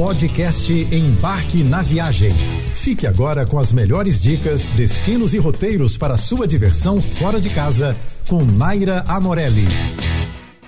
Podcast Embarque na Viagem. Fique agora com as melhores dicas, destinos e roteiros para sua diversão fora de casa com Naira Amorelli.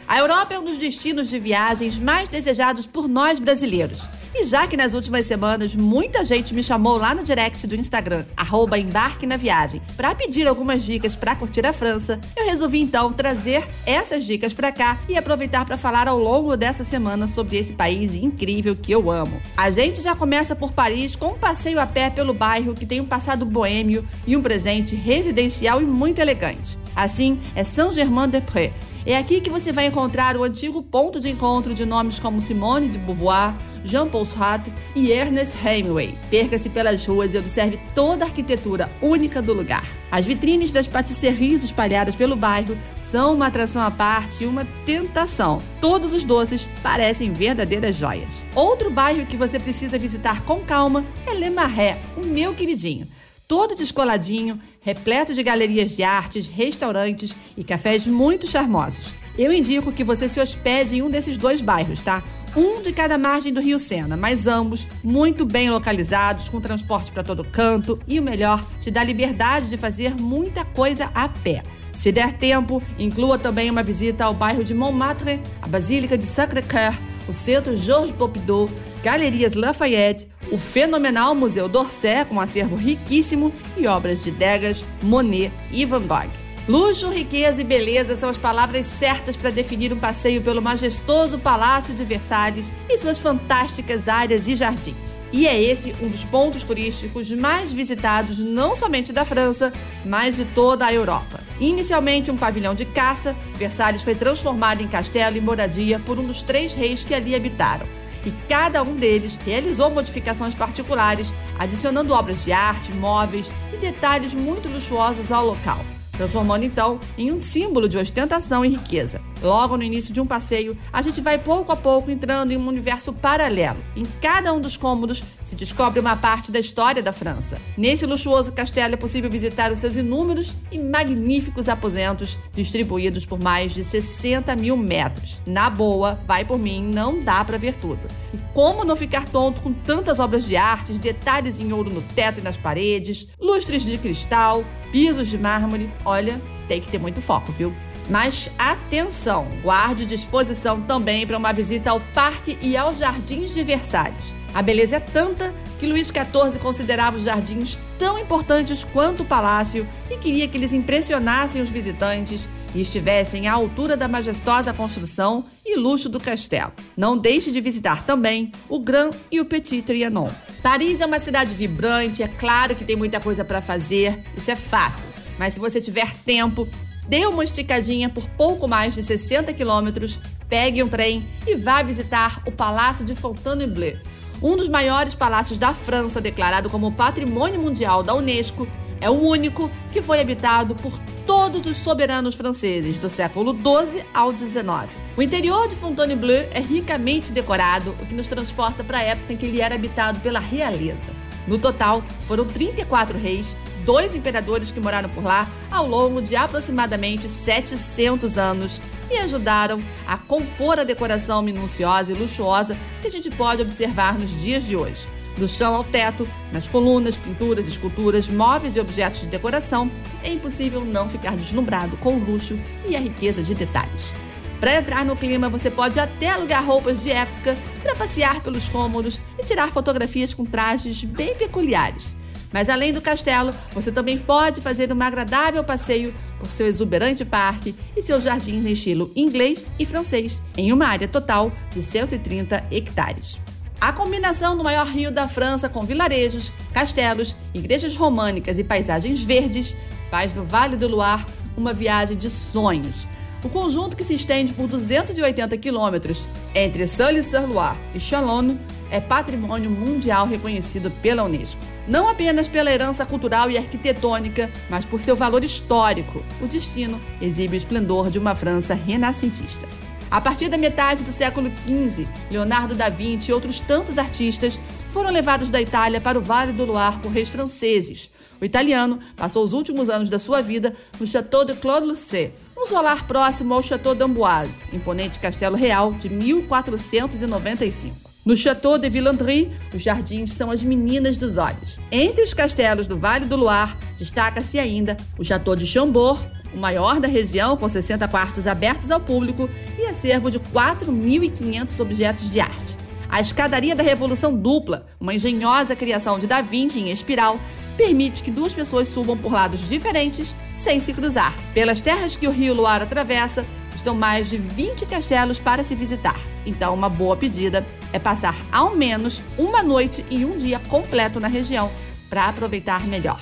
A Europa é um dos destinos de viagens mais desejados por nós brasileiros. E já que nas últimas semanas muita gente me chamou lá no direct do Instagram, arroba embarque na viagem, para pedir algumas dicas para curtir a França, eu resolvi então trazer essas dicas para cá e aproveitar para falar ao longo dessa semana sobre esse país incrível que eu amo. A gente já começa por Paris com um passeio a pé pelo bairro que tem um passado boêmio e um presente residencial e muito elegante. Assim, é Saint-Germain-des-Prés. É aqui que você vai encontrar o antigo ponto de encontro de nomes como Simone de Beauvoir, Jean-Paul Sartre e Ernest Hemingway. Perca-se pelas ruas e observe toda a arquitetura única do lugar. As vitrines das patisseries espalhadas pelo bairro são uma atração à parte e uma tentação. Todos os doces parecem verdadeiras joias. Outro bairro que você precisa visitar com calma é Le Marais, o meu queridinho todo descoladinho, repleto de galerias de artes, restaurantes e cafés muito charmosos. Eu indico que você se hospede em um desses dois bairros, tá? Um de cada margem do Rio Sena, mas ambos muito bem localizados, com transporte para todo canto e o melhor, te dá liberdade de fazer muita coisa a pé. Se der tempo, inclua também uma visita ao bairro de Montmartre, a Basílica de Sacré-Cœur, o Centro Georges Pompidou, Galerias Lafayette, o fenomenal Museu d'Orsay, com um acervo riquíssimo, e obras de Degas, Monet e Van Gogh. Luxo, riqueza e beleza são as palavras certas para definir um passeio pelo majestoso Palácio de Versalhes e suas fantásticas áreas e jardins. E é esse um dos pontos turísticos mais visitados não somente da França, mas de toda a Europa. Inicialmente um pavilhão de caça, Versalhes foi transformado em castelo e moradia por um dos três reis que ali habitaram e cada um deles realizou modificações particulares, adicionando obras de arte, móveis e detalhes muito luxuosos ao local transformando então em um símbolo de ostentação e riqueza. Logo no início de um passeio, a gente vai pouco a pouco entrando em um universo paralelo. Em cada um dos cômodos se descobre uma parte da história da França. Nesse luxuoso castelo é possível visitar os seus inúmeros e magníficos aposentos, distribuídos por mais de 60 mil metros. Na boa, vai por mim, não dá para ver tudo. E como não ficar tonto com tantas obras de arte, detalhes em ouro no teto e nas paredes, lustres de cristal, pisos de mármore? Olha, tem que ter muito foco, viu? Mas atenção, guarde disposição também para uma visita ao parque e aos jardins de Versalhes. A beleza é tanta que Luís XIV considerava os jardins tão importantes quanto o palácio e queria que eles impressionassem os visitantes e estivessem à altura da majestosa construção e luxo do castelo. Não deixe de visitar também o Grand e o Petit Trianon. Paris é uma cidade vibrante, é claro que tem muita coisa para fazer, isso é fato. Mas se você tiver tempo, dê uma esticadinha por pouco mais de 60 quilômetros, pegue um trem e vá visitar o Palácio de Fontainebleau, um dos maiores palácios da França, declarado como Patrimônio Mundial da Unesco, é o único que foi habitado por todos os soberanos franceses do século XII ao XIX. O interior de Fontainebleau é ricamente decorado, o que nos transporta para a época em que ele era habitado pela realeza. No total, foram 34 reis, dois imperadores que moraram por lá ao longo de aproximadamente 700 anos e ajudaram a compor a decoração minuciosa e luxuosa que a gente pode observar nos dias de hoje. Do chão ao teto, nas colunas, pinturas, esculturas, móveis e objetos de decoração, é impossível não ficar deslumbrado com o luxo e a riqueza de detalhes. Para entrar no clima, você pode até alugar roupas de época para passear pelos cômodos e tirar fotografias com trajes bem peculiares. Mas além do castelo, você também pode fazer um agradável passeio por seu exuberante parque e seus jardins em estilo inglês e francês, em uma área total de 130 hectares. A combinação do maior rio da França com vilarejos, castelos, igrejas românicas e paisagens verdes faz do Vale do Loire uma viagem de sonhos. O conjunto, que se estende por 280 quilômetros entre Saint-Lô-sur-Loire e Chalon, é patrimônio mundial reconhecido pela Unesco. Não apenas pela herança cultural e arquitetônica, mas por seu valor histórico. O destino exibe o esplendor de uma França renascentista. A partir da metade do século XV, Leonardo da Vinci e outros tantos artistas foram levados da Itália para o Vale do Loire por reis franceses. O italiano passou os últimos anos da sua vida no Château de Claude Lucé, um solar próximo ao Château d'Amboise, imponente castelo real de 1495. No Château de Villandry, os jardins são as meninas dos olhos. Entre os castelos do Vale do Loire, destaca-se ainda o Château de Chambord, o maior da região, com 60 quartos abertos ao público e acervo de 4.500 objetos de arte. A escadaria da Revolução Dupla, uma engenhosa criação de Da Vinci em espiral, permite que duas pessoas subam por lados diferentes sem se cruzar. Pelas terras que o rio Loire atravessa, estão mais de 20 castelos para se visitar. Então, uma boa pedida é passar ao menos uma noite e um dia completo na região para aproveitar melhor.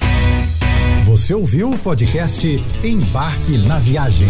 Você ouviu o podcast Embarque na Viagem.